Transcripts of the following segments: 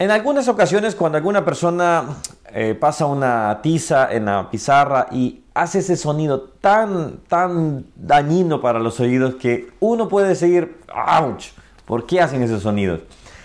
En algunas ocasiones, cuando alguna persona eh, pasa una tiza en la pizarra y hace ese sonido tan, tan dañino para los oídos que uno puede seguir, ¡ouch! ¿Por qué hacen esos sonidos?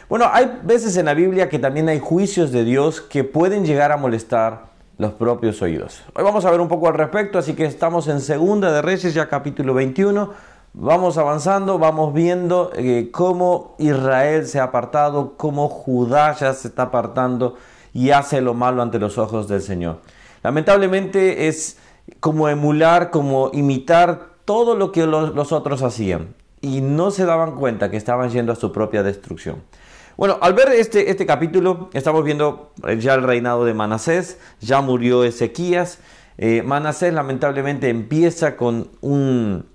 Bueno, hay veces en la Biblia que también hay juicios de Dios que pueden llegar a molestar los propios oídos. Hoy vamos a ver un poco al respecto, así que estamos en Segunda de Reyes, ya capítulo 21. Vamos avanzando, vamos viendo eh, cómo Israel se ha apartado, cómo Judá ya se está apartando y hace lo malo ante los ojos del Señor. Lamentablemente es como emular, como imitar todo lo que los, otros hacían y no se daban cuenta que estaban yendo a su propia destrucción. Bueno, al ver este, este capítulo, estamos viendo ya el reinado de Manasés, ya murió Ezequías. Eh, Manasés lamentablemente empieza con un,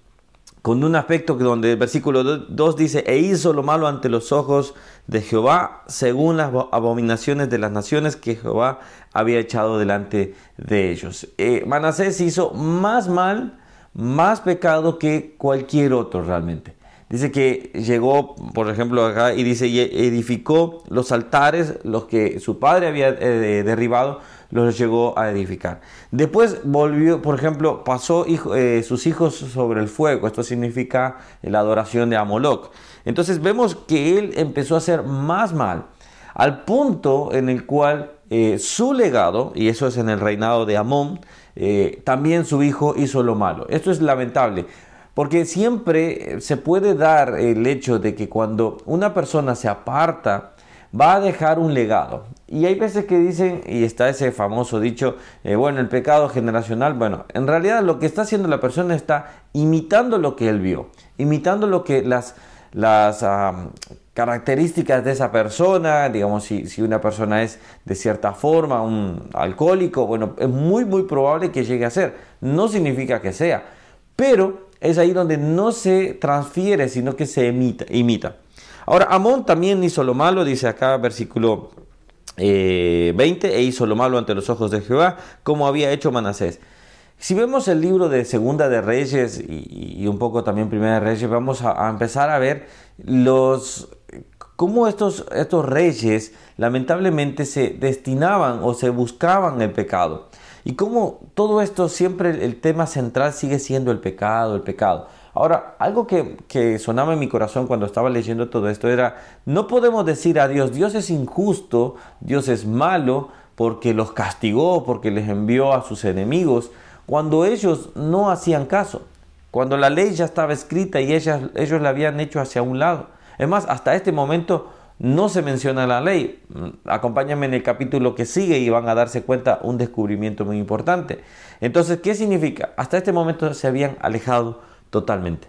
con un aspecto que donde el versículo 2 dice, e hizo lo malo ante los ojos de Jehová, según las abominaciones de las naciones que Jehová había echado delante de ellos. Eh, Manasés hizo más mal, más pecado que cualquier otro realmente. Dice que llegó, por ejemplo, acá y dice, edificó los altares, los que su padre había eh, derribado, los llegó a edificar. Después volvió, por ejemplo, pasó eh, sus hijos sobre el fuego. Esto significa la adoración de Amoloc. Entonces vemos que él empezó a hacer más mal, al punto en el cual eh, su legado, y eso es en el reinado de Amón, también su hijo hizo lo malo. Esto es lamentable. Porque siempre se puede dar el hecho de que cuando una persona se aparta va a dejar un legado. Y hay veces que dicen, y está ese famoso dicho, eh, bueno, el pecado generacional, bueno, en realidad lo que está haciendo la persona está imitando lo que él vio, imitando lo que las, las características de esa persona, digamos, si, si una persona es de cierta forma un alcohólico, bueno, es muy, muy probable que llegue a ser, no significa que sea, pero es ahí donde no se transfiere, sino que se imita. imita. Ahora, Amón también hizo lo malo, dice acá versículo 20, eh, e hizo lo malo ante los ojos de Jehová, como había hecho Manasés. Si vemos el libro de Segunda de Reyes y, un poco también Primera de Reyes, vamos a, empezar a ver los cómo estos, estos reyes lamentablemente se destinaban o se buscaban el pecado. Y cómo todo esto siempre el tema central sigue siendo el pecado, el pecado. Ahora, algo que, sonaba en mi corazón cuando estaba leyendo todo esto era, no podemos decir a Dios, Dios es injusto, Dios es malo, porque los castigó, porque les envió a sus enemigos, cuando ellos no hacían caso, cuando la ley ya estaba escrita y ellas, ellos la habían hecho hacia un lado. Es más, hasta este momento no se menciona la ley. Acompáñame en el capítulo que sigue y van a darse cuenta un descubrimiento muy importante. Entonces, ¿qué significa? Hasta este momento se habían alejado totalmente.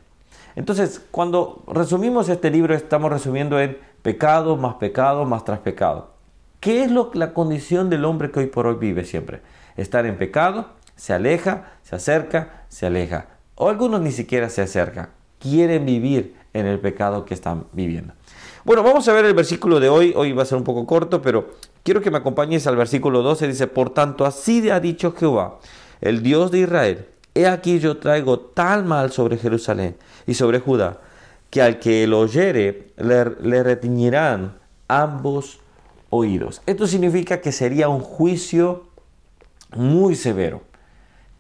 Entonces, cuando resumimos este libro, estamos resumiendo en pecado más pecado más tras pecado. ¿Qué es lo, la condición del hombre que hoy por hoy vive siempre? Estar en pecado, se aleja, se acerca, se aleja. O algunos ni siquiera se acercan. Quieren vivir en el pecado que están viviendo. Bueno, vamos a ver el versículo de hoy. Hoy va a ser un poco corto, pero quiero que me acompañes al versículo 12. Dice, por tanto, así ha dicho Jehová, el Dios de Israel He aquí yo traigo tal mal sobre Jerusalén y sobre Judá, que al que lo oyere le, le retiñirán ambos oídos. Esto significa que sería un juicio muy severo.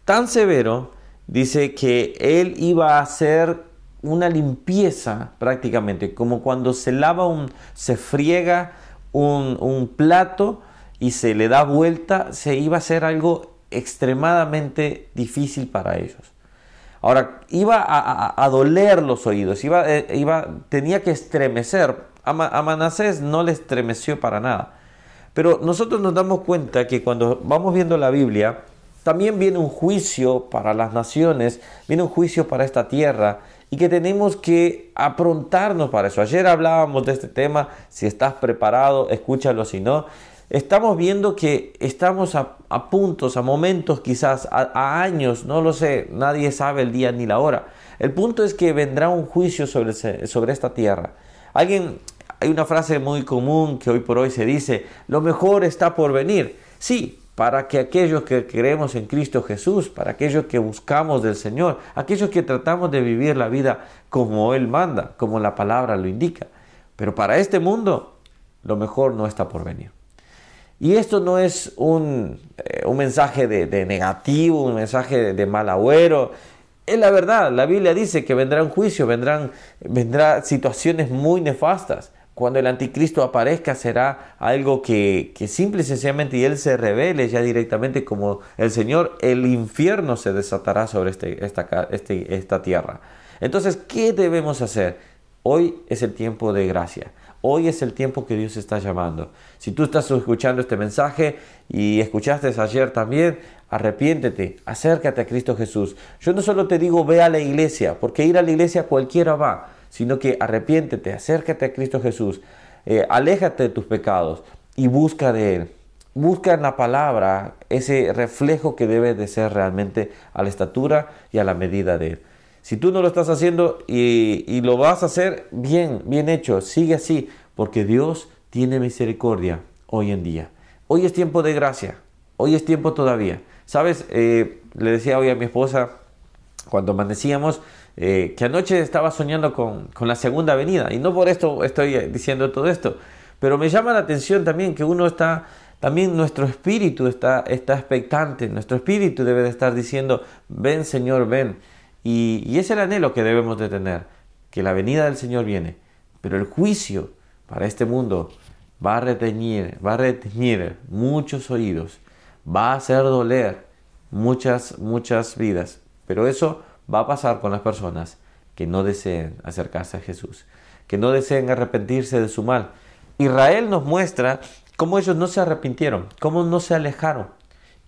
Tan severo, dice que él iba a hacer una limpieza prácticamente, como cuando se lava un, se friega un, plato y se le da vuelta, se iba a hacer algo extremadamente difícil para ellos. Ahora, iba a, doler los oídos, iba, eh, iba, tenía que estremecer. A, Manasés no le estremeció para nada. Pero nosotros nos damos cuenta que cuando vamos viendo la Biblia, también viene un juicio para las naciones, viene un juicio para esta tierra y que tenemos que aprontarnos para eso. Ayer hablábamos de este tema, si estás preparado, escúchalo, si no estamos viendo que estamos a, puntos, a momentos, quizás a, años, no lo sé, nadie sabe el día ni la hora. El punto es que vendrá un juicio sobre, sobre esta tierra. Alguien, hay una frase muy común que hoy por hoy se dice, lo mejor está por venir. Sí, para que aquellos que creemos en Cristo Jesús, para aquellos que buscamos del Señor, aquellos que tratamos de vivir la vida como Él manda, como la palabra lo indica. Pero para este mundo lo mejor no está por venir. Y esto no es un, eh, mensaje de, negativo, un mensaje de, mal agüero. Es la verdad, la Biblia dice que vendrá un juicio, vendrán, vendrá situaciones muy nefastas. Cuando el anticristo aparezca será algo que, que simple y sencillamente y él se revele ya directamente como el Señor, el infierno se desatará sobre este, esta, este, esta tierra. Entonces, ¿qué debemos hacer? Hoy es el tiempo de gracia. Hoy es el tiempo que Dios está llamando. Si tú estás escuchando este mensaje y escuchaste ayer también, arrepiéntete, acércate a Cristo Jesús. Yo no solo te digo ve a la iglesia, porque ir a la iglesia cualquiera va, sino que arrepiéntete, acércate a Cristo Jesús, eh, aléjate de tus pecados y busca de Él. Busca en la palabra ese reflejo que debe de ser realmente a la estatura y a la medida de Él. Si tú no lo estás haciendo y, lo vas a hacer, bien, bien hecho, sigue así, porque Dios tiene misericordia hoy en día. Hoy es tiempo de gracia, hoy es tiempo todavía. Sabes, eh, le decía hoy a mi esposa, cuando amanecíamos, eh, que anoche estaba soñando con, con, la segunda venida. Y no por esto estoy diciendo todo esto, pero me llama la atención también que uno está, también nuestro espíritu está, está expectante, nuestro espíritu debe de estar diciendo, ven Señor, ven. Y, es el anhelo que debemos de tener, que la venida del Señor viene, pero el juicio para este mundo va a reteñir, va a reteñir muchos oídos, va a hacer doler muchas, muchas vidas, pero eso va a pasar con las personas que no deseen acercarse a Jesús, que no deseen arrepentirse de su mal. Israel nos muestra cómo ellos no se arrepintieron, cómo no se alejaron,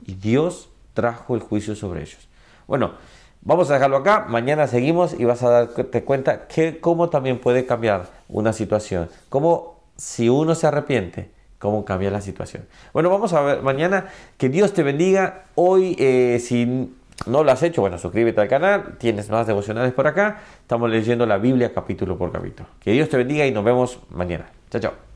y Dios trajo el juicio sobre ellos. Bueno, Vamos a dejarlo acá, mañana seguimos y vas a darte cuenta que cómo también puede cambiar una situación, cómo si uno se arrepiente, cómo cambia la situación. Bueno, vamos a ver mañana, que Dios te bendiga. Hoy, eh, si no lo has hecho, bueno, suscríbete al canal, tienes más devocionales por acá, estamos leyendo la Biblia capítulo por capítulo. Que Dios te bendiga y nos vemos mañana. Chao, chao.